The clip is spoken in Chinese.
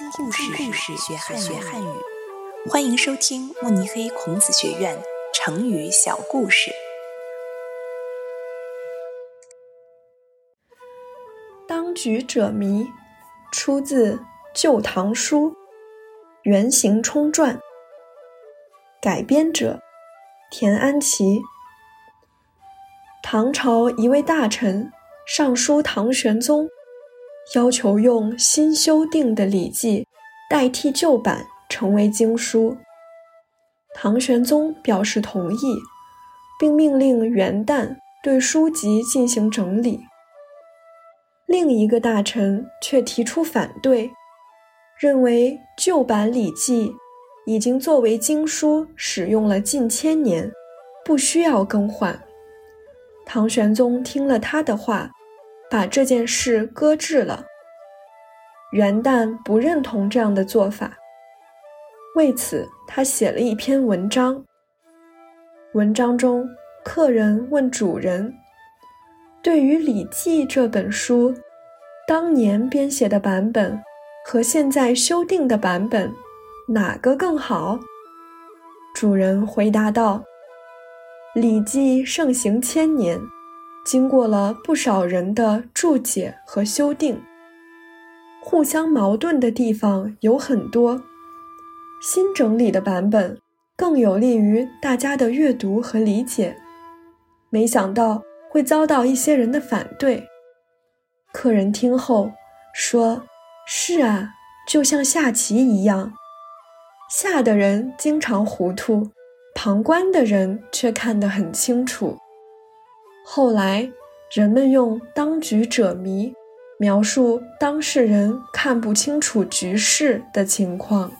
听故事，故事学汉学汉语。欢迎收听慕尼黑孔子学院成语小故事。当局者迷，出自《旧唐书·原型冲传》，改编者田安琪。唐朝一位大臣上书唐玄宗。要求用新修订的《礼记》代替旧版成为经书，唐玄宗表示同意，并命令元旦对书籍进行整理。另一个大臣却提出反对，认为旧版《礼记》已经作为经书使用了近千年，不需要更换。唐玄宗听了他的话。把这件事搁置了。元旦不认同这样的做法，为此他写了一篇文章。文章中，客人问主人：“对于《礼记》这本书，当年编写的版本和现在修订的版本，哪个更好？”主人回答道：“《礼记》盛行千年。”经过了不少人的注解和修订，互相矛盾的地方有很多。新整理的版本更有利于大家的阅读和理解。没想到会遭到一些人的反对。客人听后说：“是啊，就像下棋一样，下的人经常糊涂，旁观的人却看得很清楚。”后来，人们用“当局者迷”描述当事人看不清楚局势的情况。